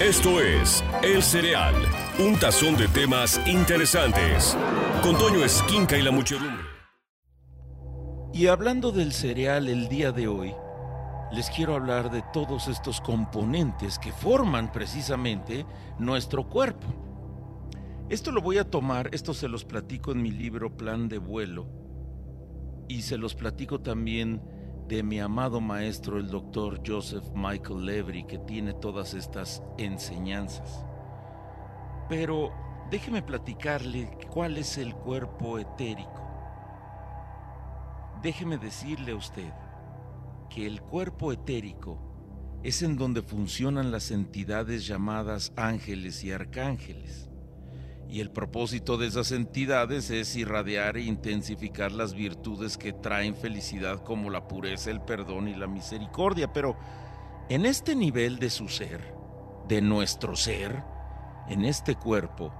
Esto es El Cereal, un tazón de temas interesantes. Con Toño Esquinca y la muchedumbre. Y hablando del cereal el día de hoy, les quiero hablar de todos estos componentes que forman precisamente nuestro cuerpo. Esto lo voy a tomar, esto se los platico en mi libro Plan de vuelo y se los platico también de mi amado maestro, el doctor Joseph Michael Levry, que tiene todas estas enseñanzas. Pero déjeme platicarle cuál es el cuerpo etérico. Déjeme decirle a usted que el cuerpo etérico es en donde funcionan las entidades llamadas ángeles y arcángeles. Y el propósito de esas entidades es irradiar e intensificar las virtudes que traen felicidad como la pureza, el perdón y la misericordia. Pero en este nivel de su ser, de nuestro ser, en este cuerpo,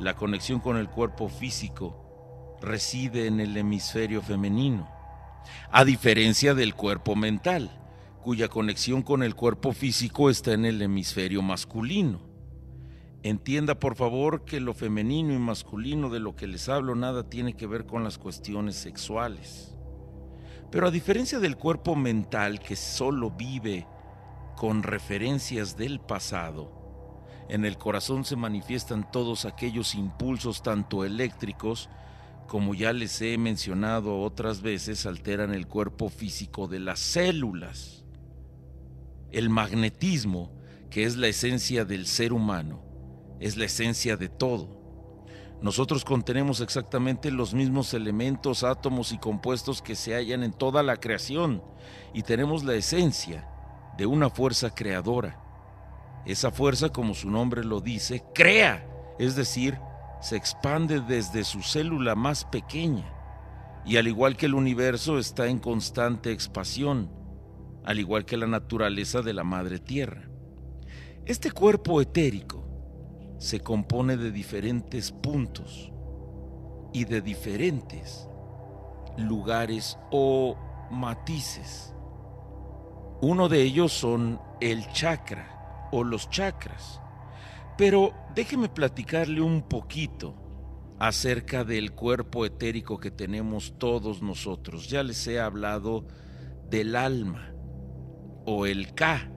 la conexión con el cuerpo físico reside en el hemisferio femenino, a diferencia del cuerpo mental, cuya conexión con el cuerpo físico está en el hemisferio masculino. Entienda por favor que lo femenino y masculino de lo que les hablo nada tiene que ver con las cuestiones sexuales. Pero a diferencia del cuerpo mental que solo vive con referencias del pasado, en el corazón se manifiestan todos aquellos impulsos tanto eléctricos como ya les he mencionado otras veces, alteran el cuerpo físico de las células. El magnetismo, que es la esencia del ser humano, es la esencia de todo. Nosotros contenemos exactamente los mismos elementos, átomos y compuestos que se hallan en toda la creación y tenemos la esencia de una fuerza creadora. Esa fuerza, como su nombre lo dice, crea, es decir, se expande desde su célula más pequeña y al igual que el universo está en constante expansión, al igual que la naturaleza de la madre tierra. Este cuerpo etérico se compone de diferentes puntos y de diferentes lugares o matices. Uno de ellos son el chakra o los chakras. Pero déjeme platicarle un poquito acerca del cuerpo etérico que tenemos todos nosotros. Ya les he hablado del alma o el Ka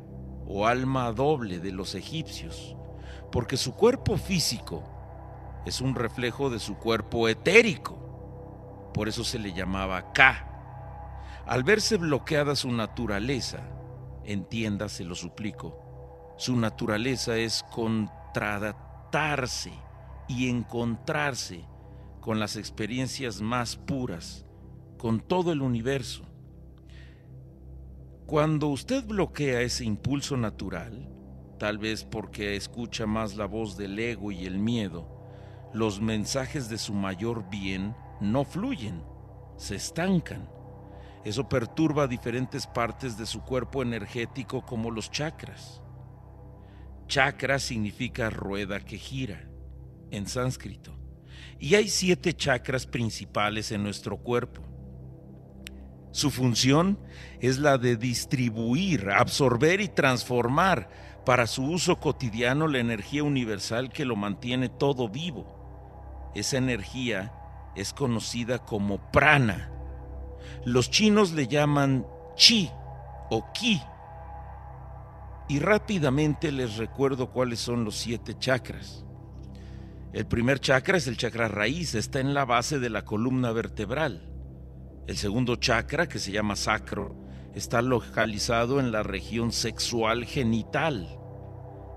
o alma doble de los egipcios porque su cuerpo físico es un reflejo de su cuerpo etérico. Por eso se le llamaba Ka. Al verse bloqueada su naturaleza, entienda, se lo suplico, su naturaleza es contradatarse y encontrarse con las experiencias más puras, con todo el universo. Cuando usted bloquea ese impulso natural, tal vez porque escucha más la voz del ego y el miedo, los mensajes de su mayor bien no fluyen, se estancan. Eso perturba diferentes partes de su cuerpo energético como los chakras. Chakra significa rueda que gira en sánscrito. Y hay siete chakras principales en nuestro cuerpo. Su función es la de distribuir, absorber y transformar para su uso cotidiano la energía universal que lo mantiene todo vivo. Esa energía es conocida como prana. Los chinos le llaman chi o ki. Y rápidamente les recuerdo cuáles son los siete chakras. El primer chakra es el chakra raíz, está en la base de la columna vertebral. El segundo chakra, que se llama sacro, está localizado en la región sexual genital.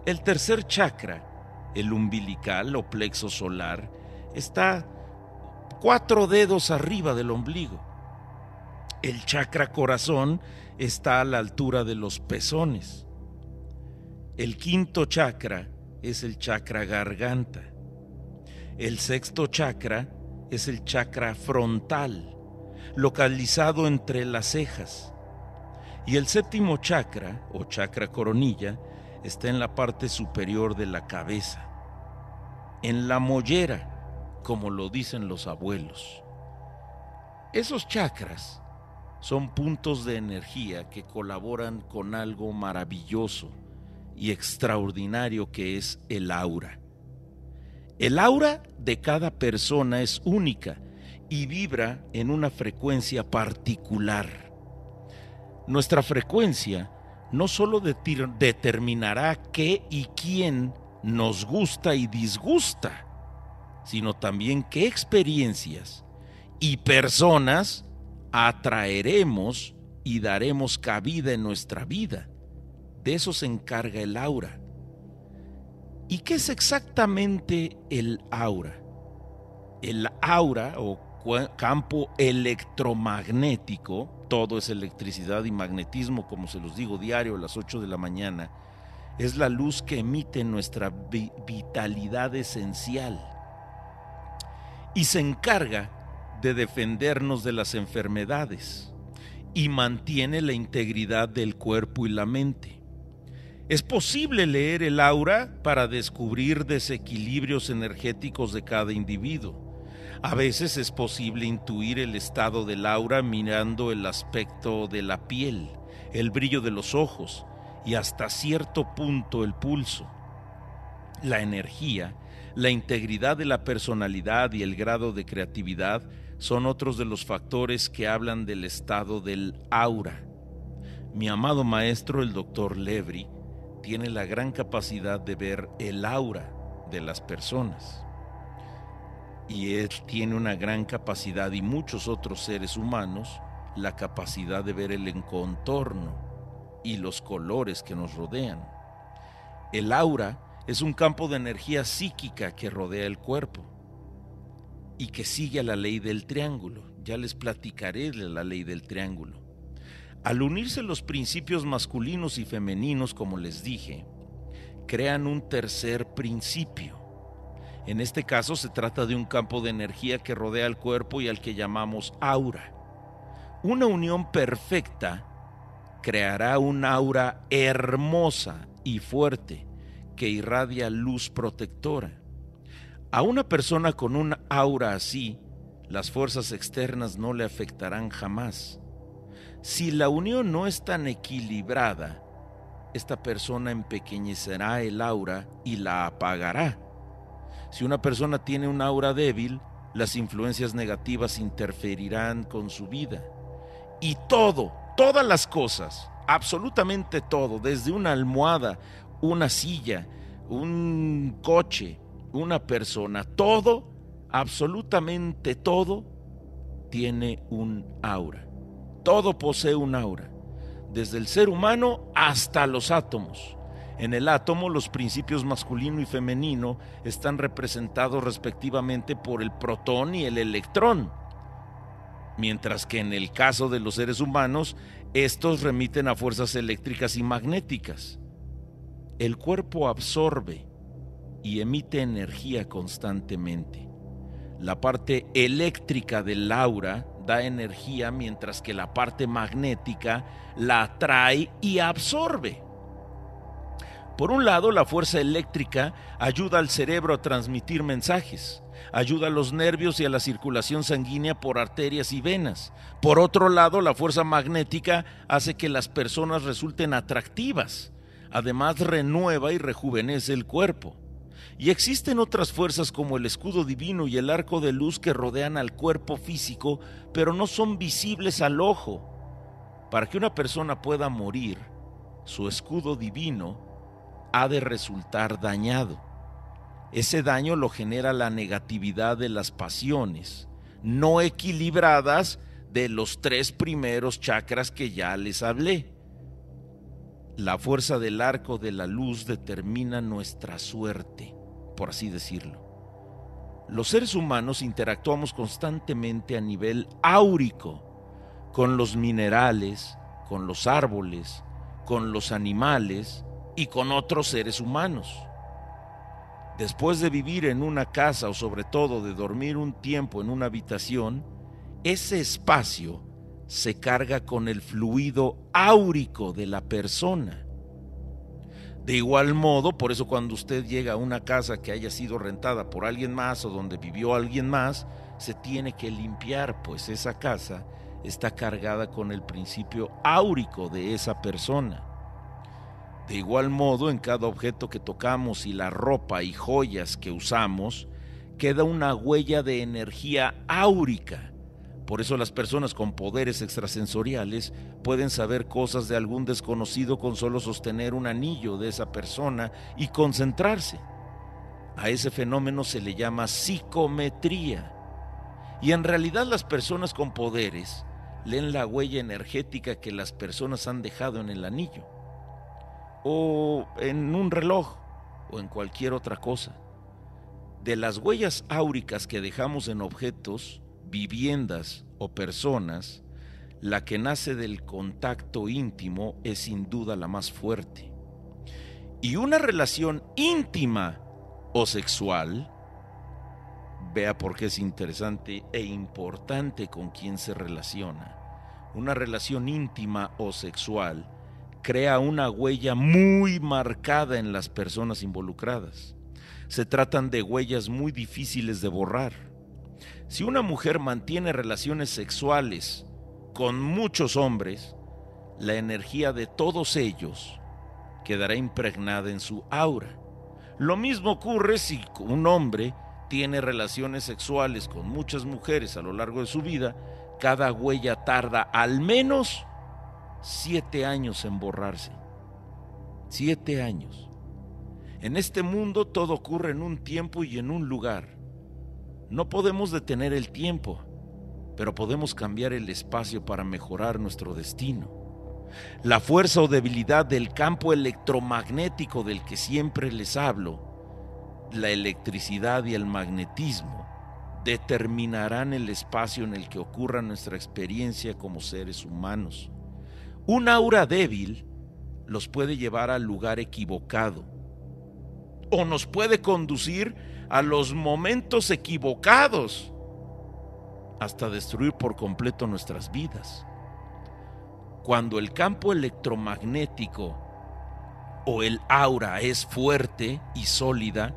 El tercer chakra, el umbilical o plexo solar, está cuatro dedos arriba del ombligo. El chakra corazón está a la altura de los pezones. El quinto chakra es el chakra garganta. El sexto chakra es el chakra frontal, localizado entre las cejas. Y el séptimo chakra, o chakra coronilla, está en la parte superior de la cabeza, en la mollera, como lo dicen los abuelos. Esos chakras son puntos de energía que colaboran con algo maravilloso y extraordinario que es el aura. El aura de cada persona es única y vibra en una frecuencia particular. Nuestra frecuencia no solo determinará qué y quién nos gusta y disgusta, sino también qué experiencias y personas atraeremos y daremos cabida en nuestra vida. De eso se encarga el aura. ¿Y qué es exactamente el aura? El aura o campo electromagnético, todo es electricidad y magnetismo, como se los digo diario a las 8 de la mañana, es la luz que emite nuestra vitalidad esencial y se encarga de defendernos de las enfermedades y mantiene la integridad del cuerpo y la mente. Es posible leer el aura para descubrir desequilibrios energéticos de cada individuo a veces es posible intuir el estado del aura mirando el aspecto de la piel, el brillo de los ojos y hasta cierto punto el pulso. La energía, la integridad de la personalidad y el grado de creatividad son otros de los factores que hablan del estado del aura. Mi amado maestro, el doctor Levry, tiene la gran capacidad de ver el aura de las personas y él tiene una gran capacidad y muchos otros seres humanos la capacidad de ver el contorno y los colores que nos rodean. El aura es un campo de energía psíquica que rodea el cuerpo y que sigue a la ley del triángulo. Ya les platicaré de la ley del triángulo. Al unirse los principios masculinos y femeninos, como les dije, crean un tercer principio en este caso se trata de un campo de energía que rodea el cuerpo y al que llamamos aura. Una unión perfecta creará un aura hermosa y fuerte que irradia luz protectora. A una persona con un aura así, las fuerzas externas no le afectarán jamás. Si la unión no es tan equilibrada, esta persona empequeñecerá el aura y la apagará si una persona tiene un aura débil, las influencias negativas interferirán con su vida. Y todo, todas las cosas, absolutamente todo, desde una almohada, una silla, un coche, una persona, todo, absolutamente todo, tiene un aura. Todo posee un aura, desde el ser humano hasta los átomos. En el átomo los principios masculino y femenino están representados respectivamente por el protón y el electrón, mientras que en el caso de los seres humanos estos remiten a fuerzas eléctricas y magnéticas. El cuerpo absorbe y emite energía constantemente. La parte eléctrica del aura da energía mientras que la parte magnética la atrae y absorbe. Por un lado, la fuerza eléctrica ayuda al cerebro a transmitir mensajes, ayuda a los nervios y a la circulación sanguínea por arterias y venas. Por otro lado, la fuerza magnética hace que las personas resulten atractivas. Además, renueva y rejuvenece el cuerpo. Y existen otras fuerzas como el escudo divino y el arco de luz que rodean al cuerpo físico, pero no son visibles al ojo. Para que una persona pueda morir, su escudo divino ha de resultar dañado. Ese daño lo genera la negatividad de las pasiones, no equilibradas de los tres primeros chakras que ya les hablé. La fuerza del arco de la luz determina nuestra suerte, por así decirlo. Los seres humanos interactuamos constantemente a nivel áurico con los minerales, con los árboles, con los animales, y con otros seres humanos. Después de vivir en una casa o sobre todo de dormir un tiempo en una habitación, ese espacio se carga con el fluido áurico de la persona. De igual modo, por eso cuando usted llega a una casa que haya sido rentada por alguien más o donde vivió alguien más, se tiene que limpiar, pues esa casa está cargada con el principio áurico de esa persona. De igual modo, en cada objeto que tocamos y la ropa y joyas que usamos, queda una huella de energía áurica. Por eso las personas con poderes extrasensoriales pueden saber cosas de algún desconocido con solo sostener un anillo de esa persona y concentrarse. A ese fenómeno se le llama psicometría. Y en realidad las personas con poderes leen la huella energética que las personas han dejado en el anillo, o en un reloj, o en cualquier otra cosa. De las huellas áuricas que dejamos en objetos, viviendas o personas, la que nace del contacto íntimo es sin duda la más fuerte. Y una relación íntima o sexual, vea por qué es interesante e importante con quien se relaciona. Una relación íntima o sexual crea una huella muy marcada en las personas involucradas. Se tratan de huellas muy difíciles de borrar. Si una mujer mantiene relaciones sexuales con muchos hombres, la energía de todos ellos quedará impregnada en su aura. Lo mismo ocurre si un hombre tiene relaciones sexuales con muchas mujeres a lo largo de su vida, cada huella tarda al menos siete años en borrarse. Siete años. En este mundo todo ocurre en un tiempo y en un lugar. No podemos detener el tiempo, pero podemos cambiar el espacio para mejorar nuestro destino. La fuerza o debilidad del campo electromagnético del que siempre les hablo, la electricidad y el magnetismo, determinarán el espacio en el que ocurra nuestra experiencia como seres humanos. Un aura débil los puede llevar al lugar equivocado o nos puede conducir a los momentos equivocados hasta destruir por completo nuestras vidas. Cuando el campo electromagnético o el aura es fuerte y sólida,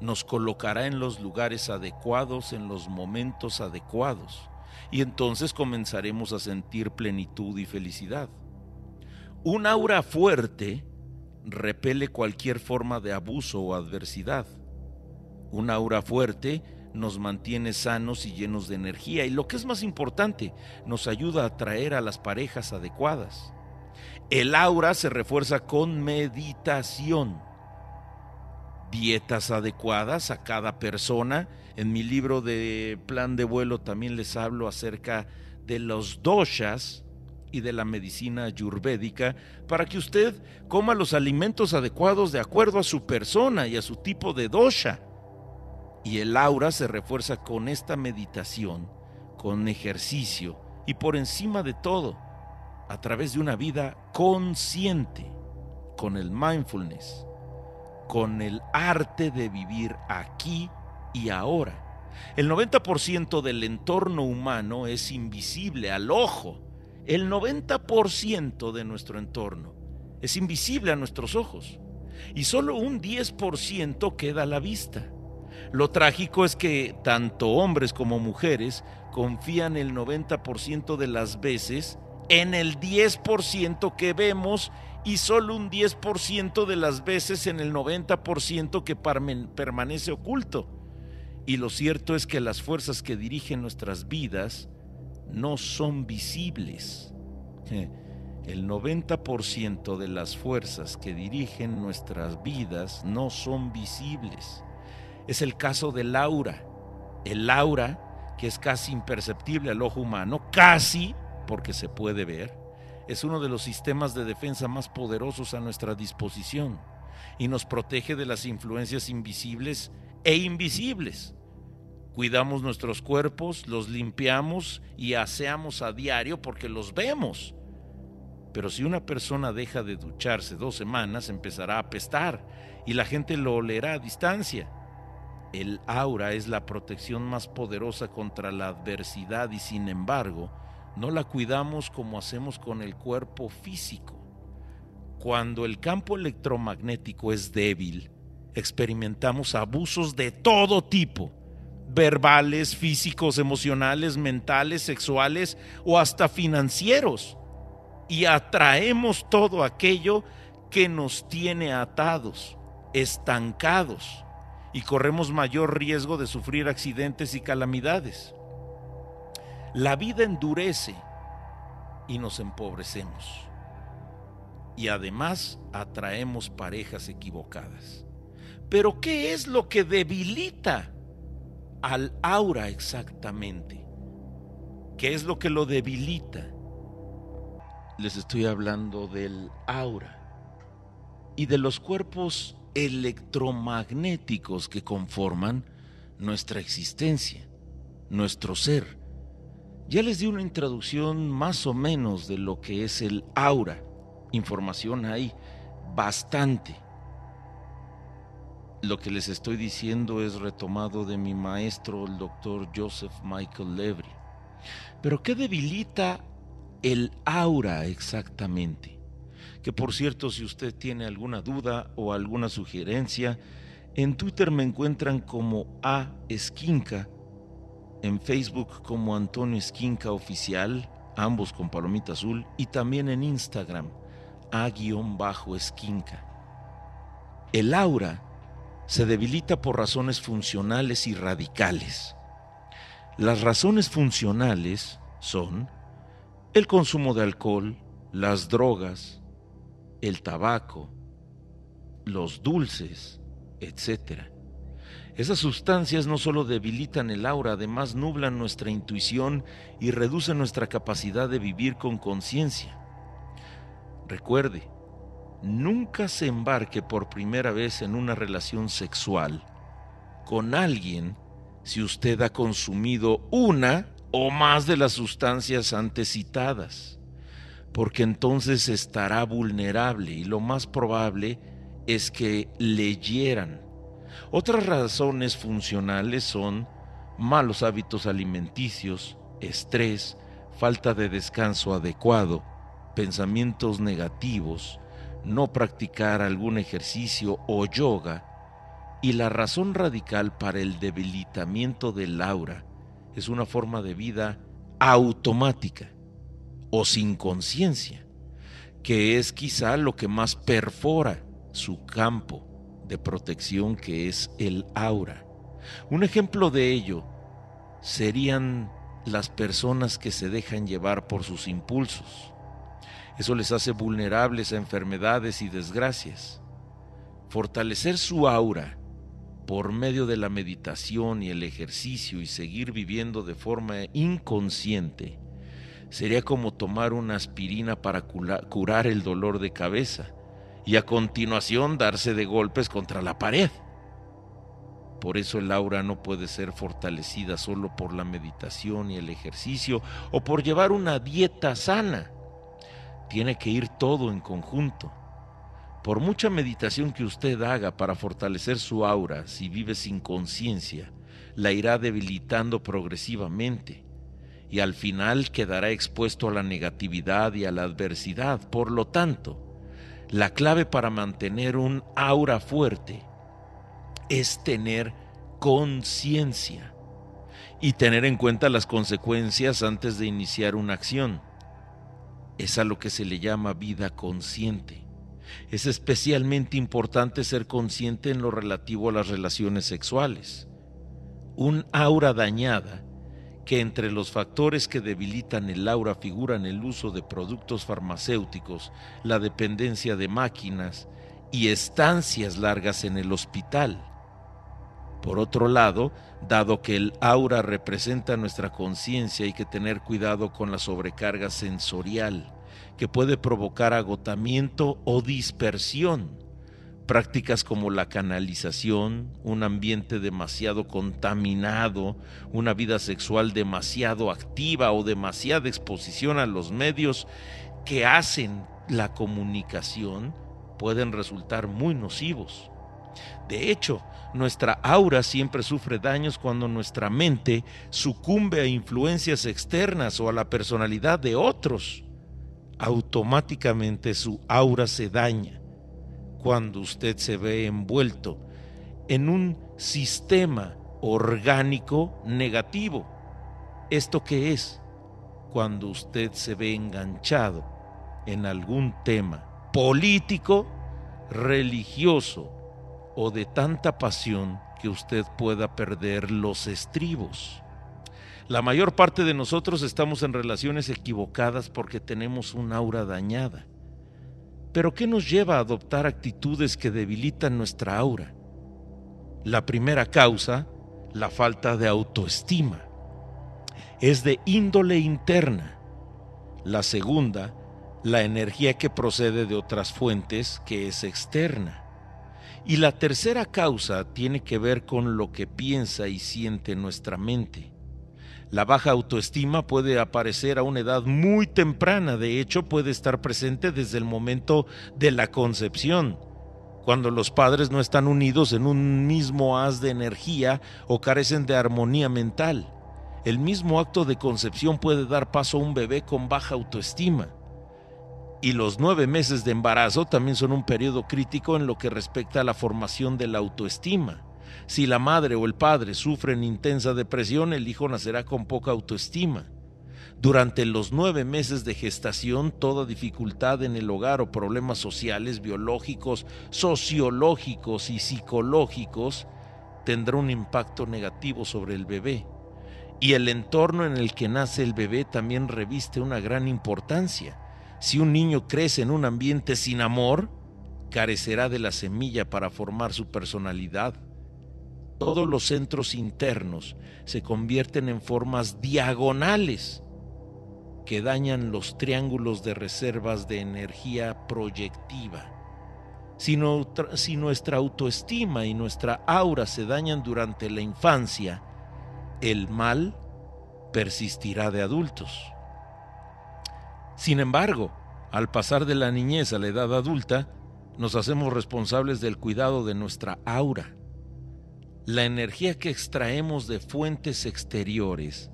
nos colocará en los lugares adecuados, en los momentos adecuados, y entonces comenzaremos a sentir plenitud y felicidad. Un aura fuerte repele cualquier forma de abuso o adversidad. Un aura fuerte nos mantiene sanos y llenos de energía y lo que es más importante, nos ayuda a atraer a las parejas adecuadas. El aura se refuerza con meditación, dietas adecuadas a cada persona. En mi libro de plan de vuelo también les hablo acerca de los doshas y de la medicina ayurvédica para que usted coma los alimentos adecuados de acuerdo a su persona y a su tipo de dosha. Y el aura se refuerza con esta meditación, con ejercicio y por encima de todo, a través de una vida consciente, con el mindfulness, con el arte de vivir aquí y ahora. El 90% del entorno humano es invisible al ojo. El 90% de nuestro entorno es invisible a nuestros ojos. Y solo un 10% queda a la vista. Lo trágico es que tanto hombres como mujeres confían el 90% de las veces en el 10% que vemos y solo un 10% de las veces en el 90% que permanece oculto. Y lo cierto es que las fuerzas que dirigen nuestras vidas no son visibles. El 90% de las fuerzas que dirigen nuestras vidas no son visibles es el caso del aura. El aura, que es casi imperceptible al ojo humano, casi porque se puede ver, es uno de los sistemas de defensa más poderosos a nuestra disposición y nos protege de las influencias invisibles e invisibles. Cuidamos nuestros cuerpos, los limpiamos y aseamos a diario porque los vemos. Pero si una persona deja de ducharse dos semanas, empezará a apestar y la gente lo olerá a distancia. El aura es la protección más poderosa contra la adversidad y sin embargo no la cuidamos como hacemos con el cuerpo físico. Cuando el campo electromagnético es débil, experimentamos abusos de todo tipo, verbales, físicos, emocionales, mentales, sexuales o hasta financieros. Y atraemos todo aquello que nos tiene atados, estancados, y corremos mayor riesgo de sufrir accidentes y calamidades. La vida endurece y nos empobrecemos. Y además atraemos parejas equivocadas. Pero ¿qué es lo que debilita al aura exactamente? ¿Qué es lo que lo debilita? Les estoy hablando del aura y de los cuerpos electromagnéticos que conforman nuestra existencia, nuestro ser. Ya les di una introducción más o menos de lo que es el aura. Información hay bastante. Lo que les estoy diciendo es retomado de mi maestro, el doctor Joseph Michael Levry. Pero ¿qué debilita el aura exactamente? Que por cierto, si usted tiene alguna duda o alguna sugerencia, en Twitter me encuentran como A Esquinca, en Facebook como Antonio Esquinca Oficial, ambos con palomita azul, y también en Instagram, A-Esquinca. El aura se debilita por razones funcionales y radicales. Las razones funcionales son el consumo de alcohol, las drogas, el tabaco, los dulces, etc. Esas sustancias no solo debilitan el aura, además nublan nuestra intuición y reducen nuestra capacidad de vivir con conciencia. Recuerde, nunca se embarque por primera vez en una relación sexual con alguien si usted ha consumido una o más de las sustancias antes citadas, porque entonces estará vulnerable y lo más probable es que le hieran. Otras razones funcionales son malos hábitos alimenticios, estrés, falta de descanso adecuado, pensamientos negativos, no practicar algún ejercicio o yoga, y la razón radical para el debilitamiento del aura es una forma de vida automática o sin conciencia, que es quizá lo que más perfora su campo de protección que es el aura. Un ejemplo de ello serían las personas que se dejan llevar por sus impulsos. Eso les hace vulnerables a enfermedades y desgracias. Fortalecer su aura por medio de la meditación y el ejercicio y seguir viviendo de forma inconsciente, sería como tomar una aspirina para curar el dolor de cabeza y a continuación darse de golpes contra la pared. Por eso el aura no puede ser fortalecida solo por la meditación y el ejercicio o por llevar una dieta sana. Tiene que ir todo en conjunto. Por mucha meditación que usted haga para fortalecer su aura, si vive sin conciencia, la irá debilitando progresivamente y al final quedará expuesto a la negatividad y a la adversidad. Por lo tanto, la clave para mantener un aura fuerte es tener conciencia y tener en cuenta las consecuencias antes de iniciar una acción. Es a lo que se le llama vida consciente. Es especialmente importante ser consciente en lo relativo a las relaciones sexuales. Un aura dañada, que entre los factores que debilitan el aura figuran el uso de productos farmacéuticos, la dependencia de máquinas y estancias largas en el hospital. Por otro lado, dado que el aura representa nuestra conciencia, hay que tener cuidado con la sobrecarga sensorial que puede provocar agotamiento o dispersión. Prácticas como la canalización, un ambiente demasiado contaminado, una vida sexual demasiado activa o demasiada exposición a los medios que hacen la comunicación pueden resultar muy nocivos. De hecho, nuestra aura siempre sufre daños cuando nuestra mente sucumbe a influencias externas o a la personalidad de otros automáticamente su aura se daña cuando usted se ve envuelto en un sistema orgánico negativo. ¿Esto qué es? Cuando usted se ve enganchado en algún tema político religioso o de tanta pasión que usted pueda perder los estribos. La mayor parte de nosotros estamos en relaciones equivocadas porque tenemos un aura dañada. Pero ¿qué nos lleva a adoptar actitudes que debilitan nuestra aura? La primera causa, la falta de autoestima, es de índole interna. La segunda, la energía que procede de otras fuentes, que es externa. Y la tercera causa tiene que ver con lo que piensa y siente nuestra mente. La baja autoestima puede aparecer a una edad muy temprana, de hecho puede estar presente desde el momento de la concepción, cuando los padres no están unidos en un mismo haz de energía o carecen de armonía mental. El mismo acto de concepción puede dar paso a un bebé con baja autoestima. Y los nueve meses de embarazo también son un periodo crítico en lo que respecta a la formación de la autoestima. Si la madre o el padre sufren intensa depresión, el hijo nacerá con poca autoestima. Durante los nueve meses de gestación, toda dificultad en el hogar o problemas sociales, biológicos, sociológicos y psicológicos tendrá un impacto negativo sobre el bebé. Y el entorno en el que nace el bebé también reviste una gran importancia. Si un niño crece en un ambiente sin amor, carecerá de la semilla para formar su personalidad todos los centros internos se convierten en formas diagonales que dañan los triángulos de reservas de energía proyectiva. Si, nuestra autoestima y nuestra aura se dañan durante la infancia, el mal persistirá de adultos. Sin embargo, al pasar de la niñez a la edad adulta, nos hacemos responsables del cuidado de nuestra aura la energía que extraemos de fuentes exteriores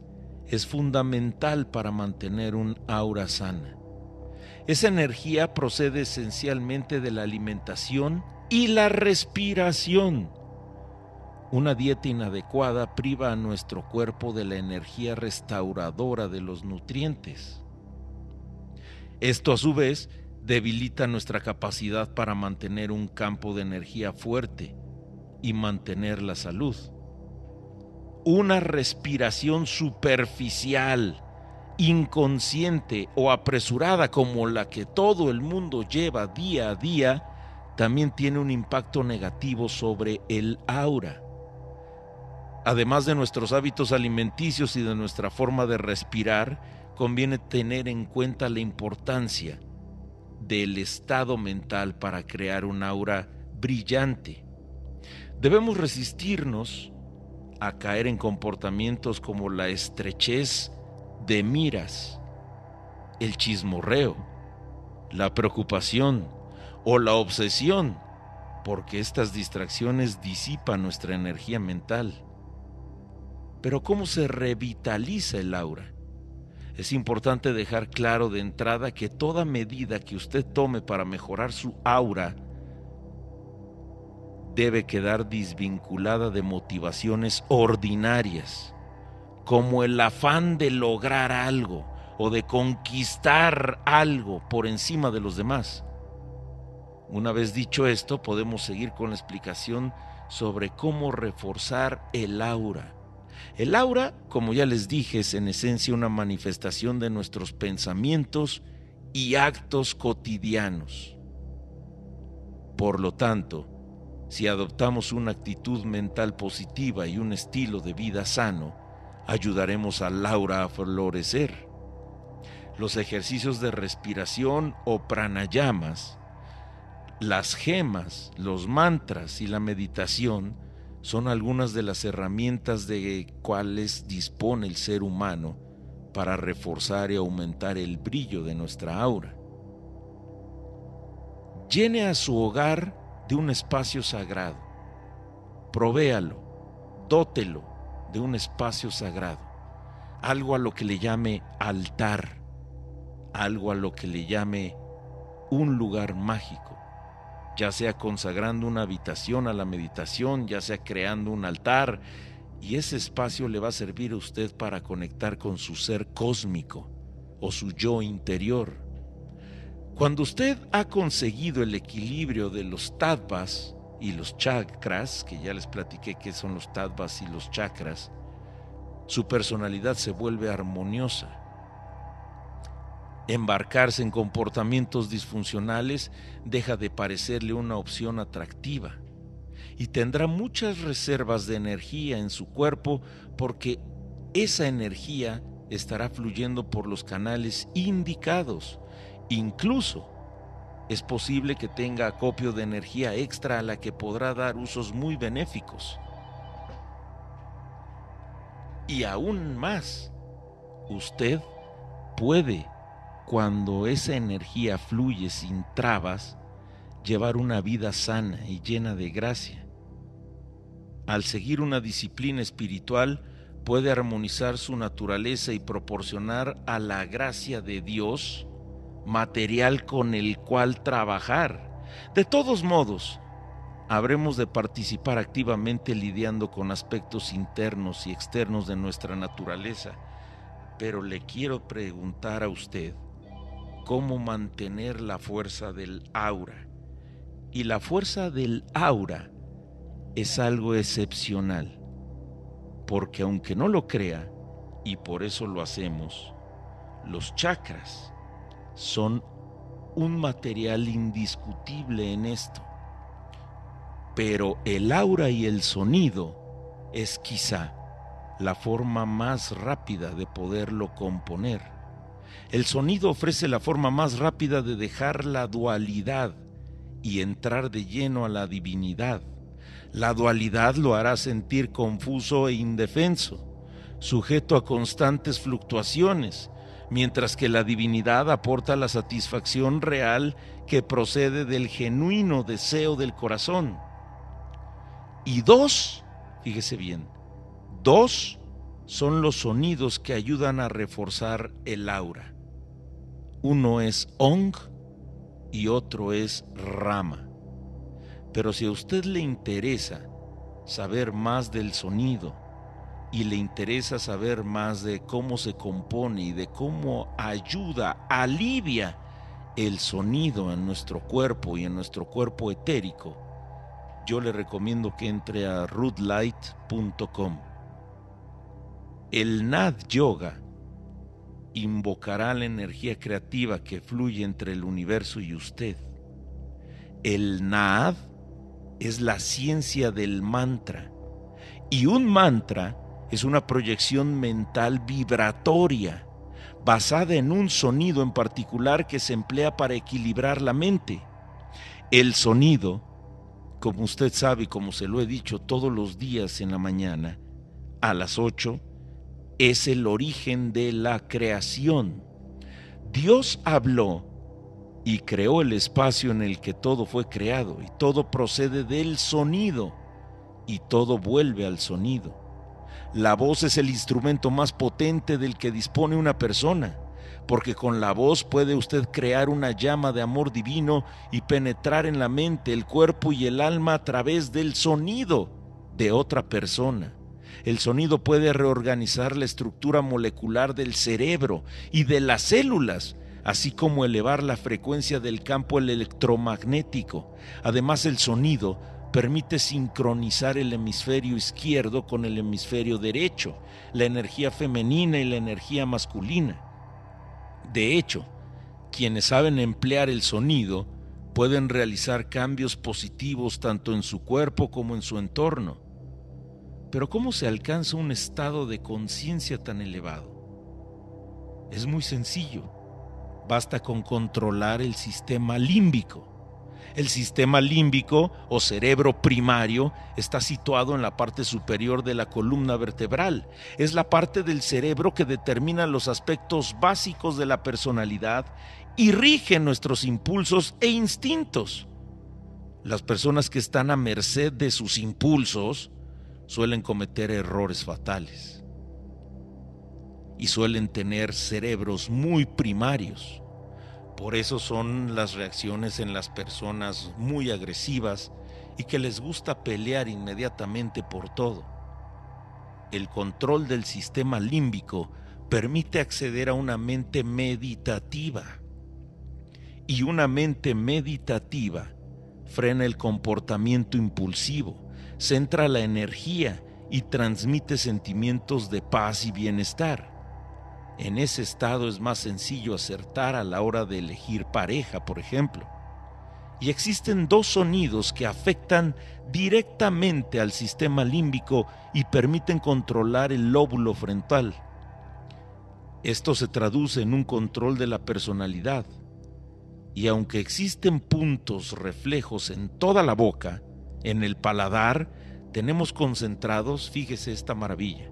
es fundamental para mantener un aura sana. Esa energía procede esencialmente de la alimentación y la respiración. Una dieta inadecuada priva a nuestro cuerpo de la energía restauradora de los nutrientes. Esto a su vez debilita nuestra capacidad para mantener un campo de energía fuerte y mantener la salud. Una respiración superficial, inconsciente o apresurada como la que todo el mundo lleva día a día, también tiene un impacto negativo sobre el aura. Además de nuestros hábitos alimenticios y de nuestra forma de respirar, conviene tener en cuenta la importancia del estado mental para crear un aura brillante, Debemos resistirnos a caer en comportamientos como la estrechez de miras, el chismorreo, la preocupación o la obsesión, porque estas distracciones disipan nuestra energía mental. Pero ¿cómo se revitaliza el aura? Es importante dejar claro de entrada que toda medida que usted tome para mejorar su aura debe quedar desvinculada de motivaciones ordinarias, como el afán de lograr algo o de conquistar algo por encima de los demás. Una vez dicho esto, podemos seguir con la explicación sobre cómo reforzar el aura. El aura, como ya les dije, es en esencia una manifestación de nuestros pensamientos y actos cotidianos. Por lo tanto, si adoptamos una actitud mental positiva y un estilo de vida sano, ayudaremos a Laura a florecer. Los ejercicios de respiración o pranayamas, las gemas, los mantras y la meditación son algunas de las herramientas de cuales dispone el ser humano para reforzar y aumentar el brillo de nuestra aura. Llene a su hogar de un espacio sagrado. Provéalo, dótelo de un espacio sagrado. Algo a lo que le llame altar, algo a lo que le llame un lugar mágico, ya sea consagrando una habitación a la meditación, ya sea creando un altar, y ese espacio le va a servir a usted para conectar con su ser cósmico o su yo interior Cuando usted ha conseguido el equilibrio de los tattvas y los chakras, que ya les platiqué qué son los tattvas y los chakras, su personalidad se vuelve armoniosa. Embarcarse en comportamientos disfuncionales deja de parecerle una opción atractiva y tendrá muchas reservas de energía en su cuerpo porque esa energía estará fluyendo por los canales indicados. Incluso es posible que tenga acopio de energía extra a la que podrá dar usos muy benéficos. Y aún más, usted puede, cuando esa energía fluye sin trabas, llevar una vida sana y llena de gracia. Al seguir una disciplina espiritual, puede armonizar su naturaleza y proporcionar a la gracia de Dios material con el cual trabajar. De todos modos, habremos de participar activamente lidiando con aspectos internos y externos de nuestra naturaleza. Pero le quiero preguntar a usted cómo mantener la fuerza del aura. Y la fuerza del aura es algo excepcional, porque aunque no lo crea, y por eso lo hacemos, los chakras son un material indiscutible en esto. Pero el aura y el sonido es quizá la forma más rápida de poderlo componer. El sonido ofrece la forma más rápida de dejar la dualidad y entrar de lleno a la divinidad. La dualidad lo hará sentir confuso e indefenso, sujeto a constantes fluctuaciones, mientras que la divinidad aporta la satisfacción real que procede del genuino deseo del corazón. Y dos, fíjese bien, dos son los sonidos que ayudan a reforzar el aura. Uno es Ong y otro es Rama. Pero si a usted le interesa saber más del sonido y le interesa saber más de cómo se compone y de cómo ayuda, alivia el sonido en nuestro cuerpo y en nuestro cuerpo etérico, yo le recomiendo que entre a rootlight.com. El Nad Yoga invocará la energía creativa que fluye entre el universo y usted. El Nad es la ciencia del mantra y un mantra es una proyección mental vibratoria basada en un sonido en particular que se emplea para equilibrar la mente. El sonido como usted sabe y como se lo he dicho todos los días en la mañana, a las 8, es el origen de la creación. Dios habló y creó el espacio en el que todo fue creado y todo procede del sonido y todo vuelve al sonido. La voz es el instrumento más potente del que dispone una persona porque con la voz puede usted crear una llama de amor divino y penetrar en la mente, el cuerpo y el alma a través del sonido de otra persona. El sonido puede reorganizar la estructura molecular del cerebro y de las células, así como elevar la frecuencia del campo electromagnético. Además, el sonido permite sincronizar el hemisferio izquierdo con el hemisferio derecho, la energía femenina y la energía masculina. De hecho, quienes saben emplear el sonido pueden realizar cambios positivos tanto en su cuerpo como en su entorno. Pero ¿cómo se alcanza un estado de conciencia tan elevado? Es muy sencillo. Basta con controlar el sistema límbico. El sistema límbico o cerebro primario está situado en la parte superior de la columna vertebral. Es la parte del cerebro que determina los aspectos básicos de la personalidad y rige nuestros impulsos e instintos. Las personas que están a merced de sus impulsos suelen cometer errores fatales y suelen tener cerebros muy primarios por eso son las reacciones en las personas muy agresivas y que les gusta pelear inmediatamente por todo. El control del sistema límbico permite acceder a una mente meditativa y una mente meditativa frena el comportamiento impulsivo, centra la energía y transmite sentimientos de paz y bienestar. En ese estado es más sencillo acertar a la hora de elegir pareja, por ejemplo. Y existen dos sonidos que afectan directamente al sistema límbico y permiten controlar el lóbulo frontal. Esto se traduce en un control de la personalidad. Y aunque existen puntos reflejos en toda la boca, en el paladar, tenemos concentrados, fíjese esta maravilla,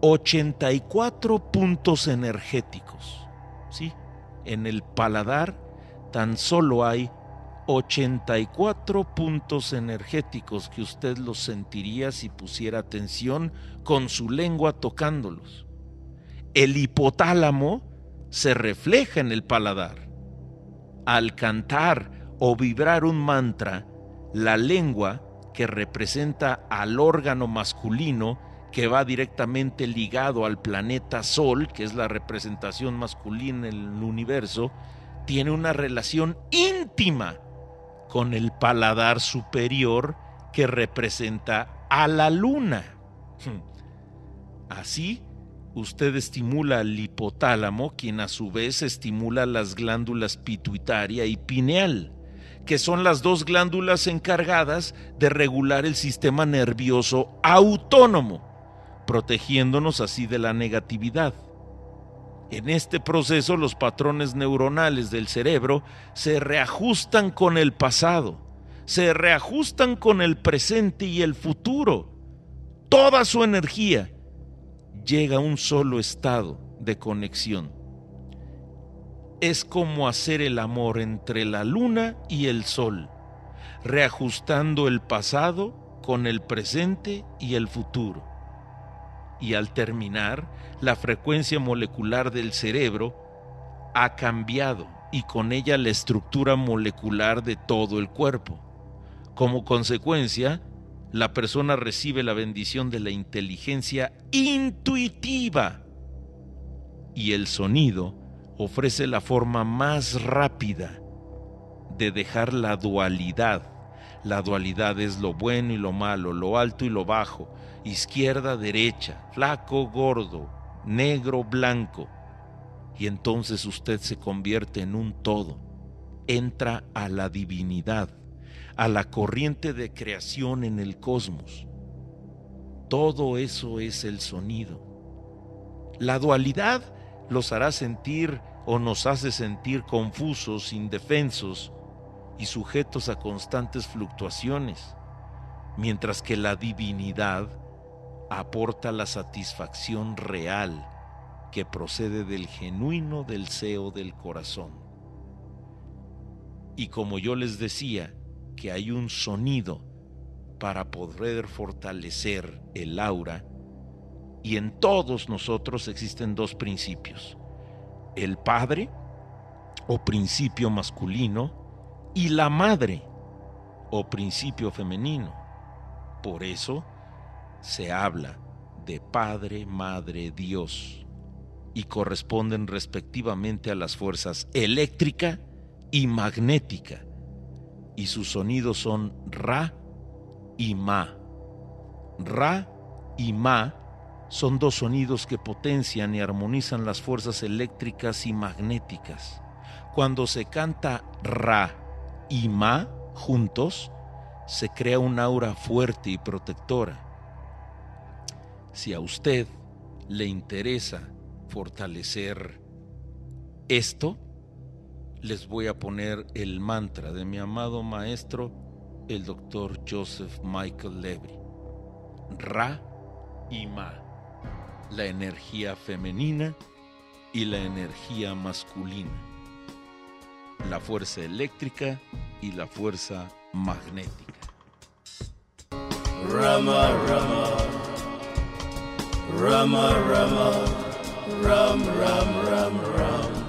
84 puntos energéticos. ¿Sí? En el paladar tan solo hay 84 puntos energéticos que usted los sentiría si pusiera atención con su lengua tocándolos. El hipotálamo se refleja en el paladar. Al cantar o vibrar un mantra, la lengua, que representa al órgano masculino, que va directamente ligado al planeta Sol, que es la representación masculina en el universo, tiene una relación íntima con el paladar superior que representa a la luna. Así, usted estimula al hipotálamo, quien a su vez estimula las glándulas pituitaria y pineal, que son las dos glándulas encargadas de regular el sistema nervioso autónomo protegiéndonos así de la negatividad. En este proceso los patrones neuronales del cerebro se reajustan con el pasado, se reajustan con el presente y el futuro. Toda su energía llega a un solo estado de conexión. Es como hacer el amor entre la luna y el sol, reajustando el pasado con el presente y el futuro y al terminar, la frecuencia molecular del cerebro ha cambiado y con ella la estructura molecular de todo el cuerpo. Como consecuencia, la persona recibe la bendición de la inteligencia intuitiva y el sonido ofrece la forma más rápida de dejar la dualidad. La dualidad es lo bueno y lo malo, lo alto y lo bajo, izquierda, derecha, flaco, gordo, negro, blanco. Y entonces usted se convierte en un todo, entra a la divinidad, a la corriente de creación en el cosmos. Todo eso es el sonido. La dualidad los hará sentir o nos hace sentir confusos, indefensos y sujetos a constantes fluctuaciones, mientras que la divinidad aporta la satisfacción real que procede del genuino deseo del corazón. Y como yo les decía, que hay un sonido para poder fortalecer el aura, y en todos nosotros existen dos principios, el Padre o principio masculino y la Madre o principio femenino. Por eso, se habla de Padre, Madre, Dios y corresponden respectivamente a las fuerzas eléctrica y magnética y sus sonidos son Ra y Ma. Ra y Ma son dos sonidos que potencian y armonizan las fuerzas eléctricas y magnéticas. Cuando se canta Ra y Ma juntos, se crea un aura fuerte y protectora si a usted le interesa fortalecer esto, les voy a poner el mantra de mi amado maestro, el doctor Joseph Michael Levy. Ra y Ma, la energía femenina y la energía masculina, la fuerza eléctrica y la fuerza magnética. Rama, Rama.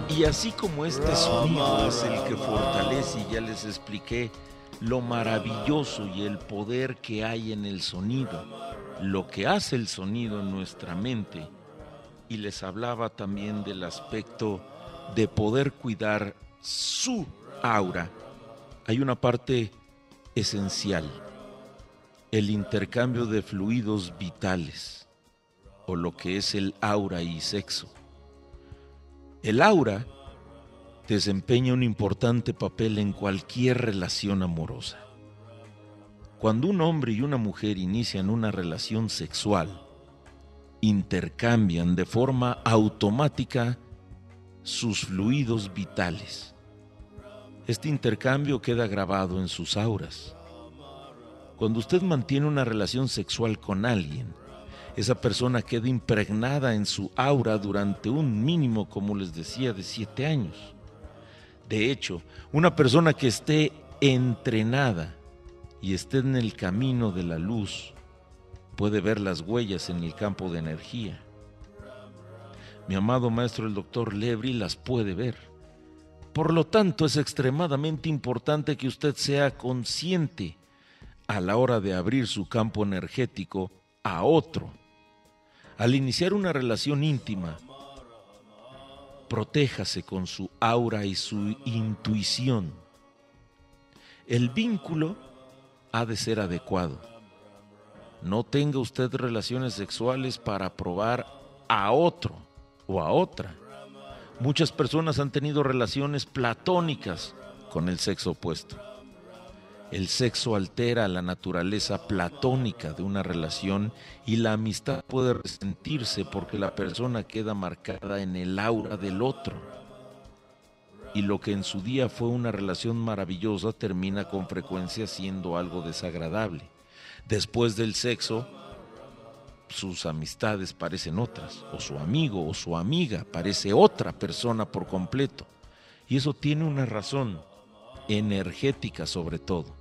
Y así como este sonido es el que fortalece, y ya les expliqué lo maravilloso y el poder que hay en el sonido, lo que hace el sonido en nuestra mente, y les hablaba también del aspecto de poder cuidar su aura hay una parte esencial, el intercambio de fluidos vitales, o lo que es el aura y sexo. El aura desempeña un importante papel en cualquier relación amorosa. Cuando un hombre y una mujer inician una relación sexual, intercambian de forma automática sus fluidos vitales. Este intercambio queda grabado en sus auras. Cuando usted mantiene una relación sexual con alguien, esa persona queda impregnada en su aura durante un mínimo, como les decía, de siete años. De hecho, una persona que esté entrenada y esté en el camino de la luz puede ver las huellas en el campo de energía. Mi amado maestro el doctor Lebri las puede ver. Por lo tanto, es extremadamente importante que usted sea consciente a la hora de abrir su campo energético a otro. Al iniciar una relación íntima, protéjase con su aura y su intuición. El vínculo ha de ser adecuado. No tenga usted relaciones sexuales para probar a otro o a otra. Muchas personas han tenido relaciones platónicas con el sexo opuesto. El sexo altera la naturaleza platónica de una relación y la amistad puede resentirse porque la persona queda marcada en el aura del otro. Y lo que en su día fue una relación maravillosa termina con frecuencia siendo algo desagradable. Después del sexo, sus amistades parecen otras, o su amigo o su amiga parece otra persona por completo. Y eso tiene una razón, energética sobre todo.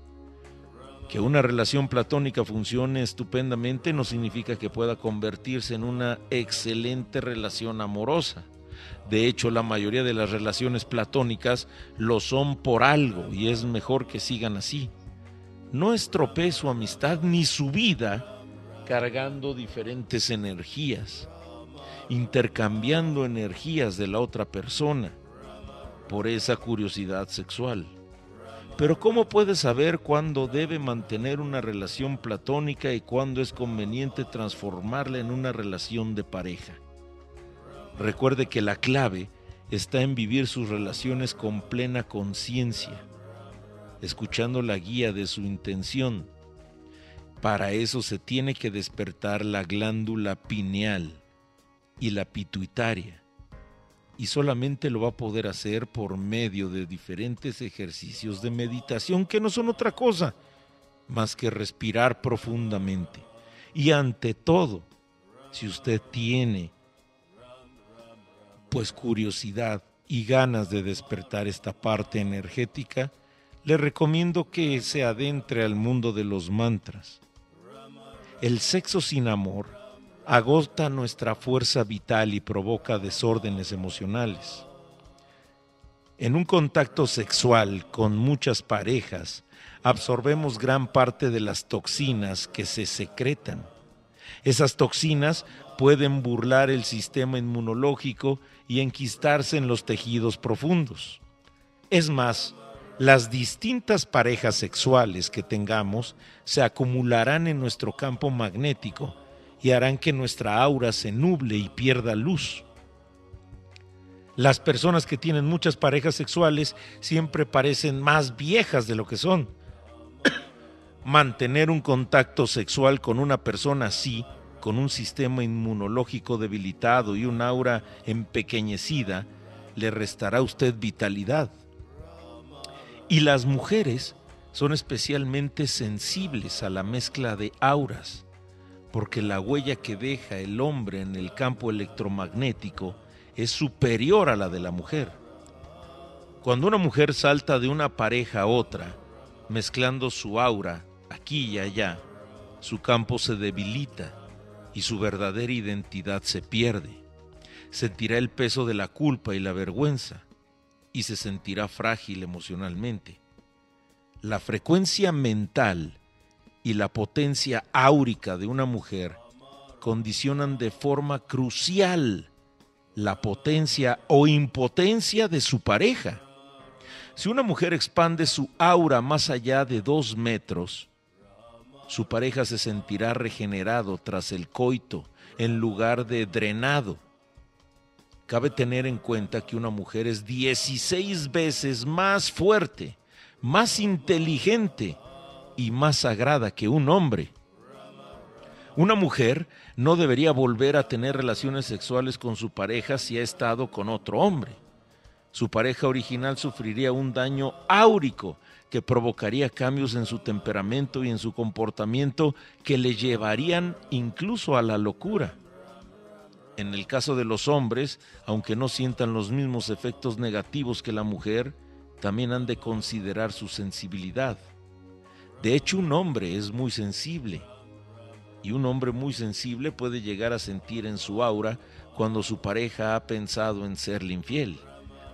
Que una relación platónica funcione estupendamente no significa que pueda convertirse en una excelente relación amorosa. De hecho, la mayoría de las relaciones platónicas lo son por algo y es mejor que sigan así. No estropee su amistad ni su vida cargando diferentes energías, intercambiando energías de la otra persona por esa curiosidad sexual. Pero ¿cómo puede saber cuándo debe mantener una relación platónica y cuándo es conveniente transformarla en una relación de pareja? Recuerde que la clave está en vivir sus relaciones con plena conciencia, escuchando la guía de su intención. Para eso se tiene que despertar la glándula pineal y la pituitaria y solamente lo va a poder hacer por medio de diferentes ejercicios de meditación que no son otra cosa más que respirar profundamente. Y ante todo, si usted tiene pues curiosidad y ganas de despertar esta parte energética, le recomiendo que se adentre al mundo de los mantras. El sexo sin amor agota nuestra fuerza vital y provoca desórdenes emocionales. En un contacto sexual con muchas parejas, absorbemos gran parte de las toxinas que se secretan. Esas toxinas pueden burlar el sistema inmunológico y enquistarse en los tejidos profundos. Es más, las distintas parejas sexuales que tengamos se acumularán en nuestro campo magnético y harán que nuestra aura se nuble y pierda luz. Las personas que tienen muchas parejas sexuales siempre parecen más viejas de lo que son. Mantener un contacto sexual con una persona así, con un sistema inmunológico debilitado y un aura empequeñecida, le restará a usted vitalidad. Y las mujeres son especialmente sensibles a la mezcla de auras porque la huella que deja el hombre en el campo electromagnético es superior a la de la mujer. Cuando una mujer salta de una pareja a otra, mezclando su aura aquí y allá, su campo se debilita y su verdadera identidad se pierde. Sentirá el peso de la culpa y la vergüenza y se sentirá frágil emocionalmente. La frecuencia mental y la potencia áurica de una mujer condicionan de forma crucial la potencia o impotencia de su pareja. Si una mujer expande su aura más allá de dos metros, su pareja se sentirá regenerado tras el coito en lugar de drenado. Cabe tener en cuenta que una mujer es 16 veces más fuerte, más inteligente y más sagrada que un hombre. Una mujer no debería volver a tener relaciones sexuales con su pareja si ha estado con otro hombre. Su pareja original sufriría un daño áurico que provocaría cambios en su temperamento y en su comportamiento que le llevarían incluso a la locura. En el caso de los hombres, aunque no sientan los mismos efectos negativos que la mujer, también han de considerar su sensibilidad. De hecho, un hombre es muy sensible y un hombre muy sensible puede llegar a sentir en su aura cuando su pareja ha pensado en serle infiel,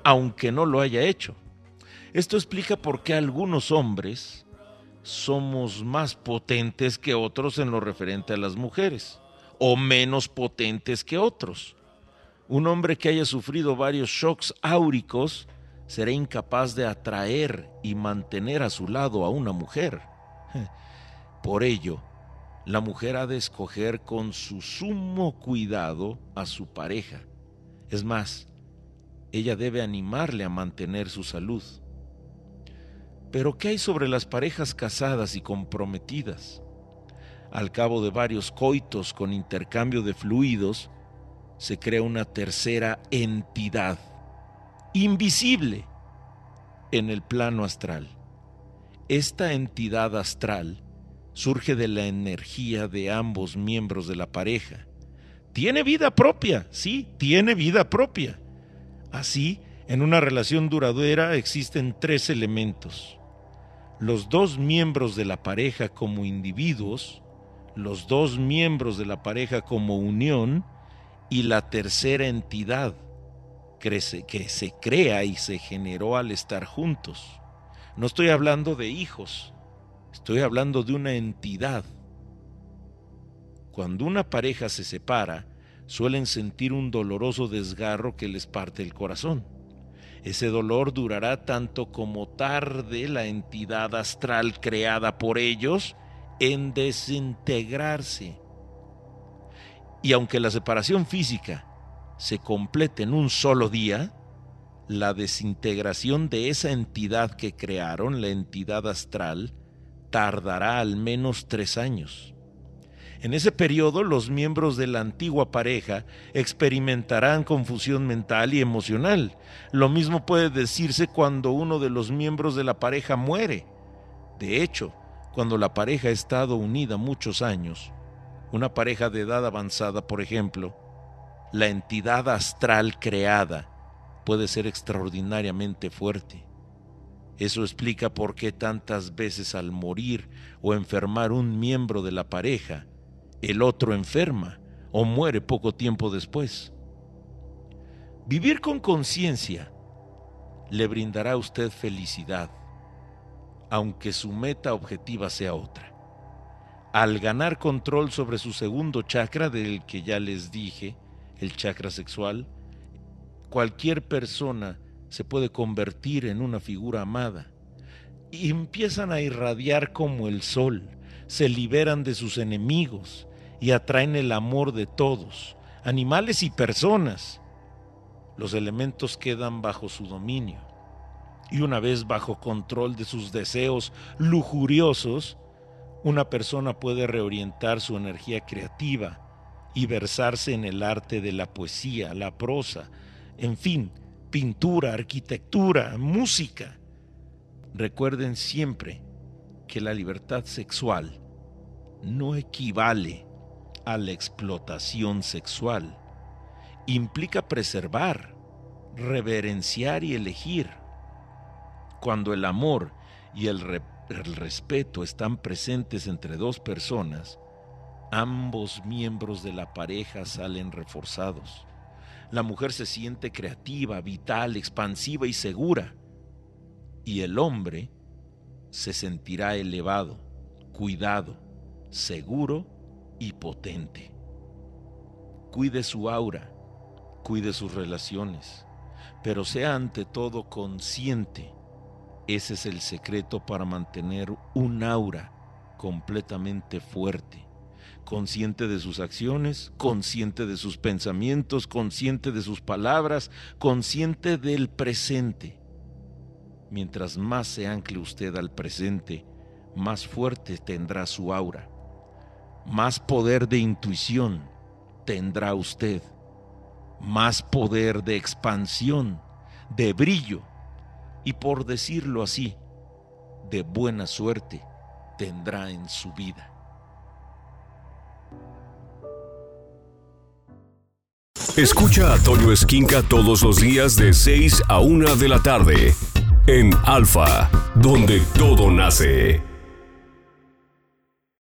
aunque no lo haya hecho. Esto explica por qué algunos hombres somos más potentes que otros en lo referente a las mujeres, o menos potentes que otros. Un hombre que haya sufrido varios shocks áuricos será incapaz de atraer y mantener a su lado a una mujer. Por ello, la mujer ha de escoger con su sumo cuidado a su pareja. Es más, ella debe animarle a mantener su salud. Pero ¿qué hay sobre las parejas casadas y comprometidas? Al cabo de varios coitos con intercambio de fluidos, se crea una tercera entidad, invisible, en el plano astral. Esta entidad astral surge de la energía de ambos miembros de la pareja. Tiene vida propia, sí, tiene vida propia. Así, en una relación duradera existen tres elementos. Los dos miembros de la pareja como individuos, los dos miembros de la pareja como unión y la tercera entidad que se crea y se generó al estar juntos. No estoy hablando de hijos, Estoy hablando de una entidad. Cuando una pareja se separa, suelen sentir un doloroso desgarro que les parte el corazón. Ese dolor durará tanto como tarde la entidad astral creada por ellos en desintegrarse. Y aunque la separación física se complete en un solo día, la desintegración de esa entidad que crearon, la entidad astral, tardará al menos tres años. En ese periodo los miembros de la antigua pareja experimentarán confusión mental y emocional. Lo mismo puede decirse cuando uno de los miembros de la pareja muere. De hecho, cuando la pareja ha estado unida muchos años, una pareja de edad avanzada, por ejemplo, la entidad astral creada puede ser extraordinariamente fuerte. Eso explica por qué tantas veces al morir o enfermar un miembro de la pareja, el otro enferma o muere poco tiempo después. Vivir con conciencia le brindará a usted felicidad, aunque su meta objetiva sea otra. Al ganar control sobre su segundo chakra, del que ya les dije, el chakra sexual, cualquier persona se puede convertir en una figura amada. Y empiezan a irradiar como el sol, se liberan de sus enemigos y atraen el amor de todos, animales y personas. Los elementos quedan bajo su dominio. Y una vez bajo control de sus deseos lujuriosos, una persona puede reorientar su energía creativa y versarse en el arte de la poesía, la prosa, en fin, pintura, arquitectura, música. Recuerden siempre que la libertad sexual no equivale a la explotación sexual. Implica preservar, reverenciar y elegir. Cuando el amor y el, el, respeto están presentes entre dos personas, ambos miembros de la pareja salen reforzados. La mujer se siente creativa, vital, expansiva y segura. Y el hombre se sentirá elevado, cuidado, seguro y potente. Cuide su aura, cuide sus relaciones, pero sea ante todo consciente Ese es el secreto para mantener un aura completamente fuerte, consciente de sus acciones, consciente de sus pensamientos, consciente de sus palabras, consciente del presente. Mientras más se ancle usted al presente, más fuerte tendrá su aura, más poder de intuición tendrá usted, más poder de expansión, de brillo y por decirlo así, de buena suerte tendrá en su vida. Escucha a Toño Esquinca todos los días de 6 a 1 de la tarde en Alfa, donde todo nace.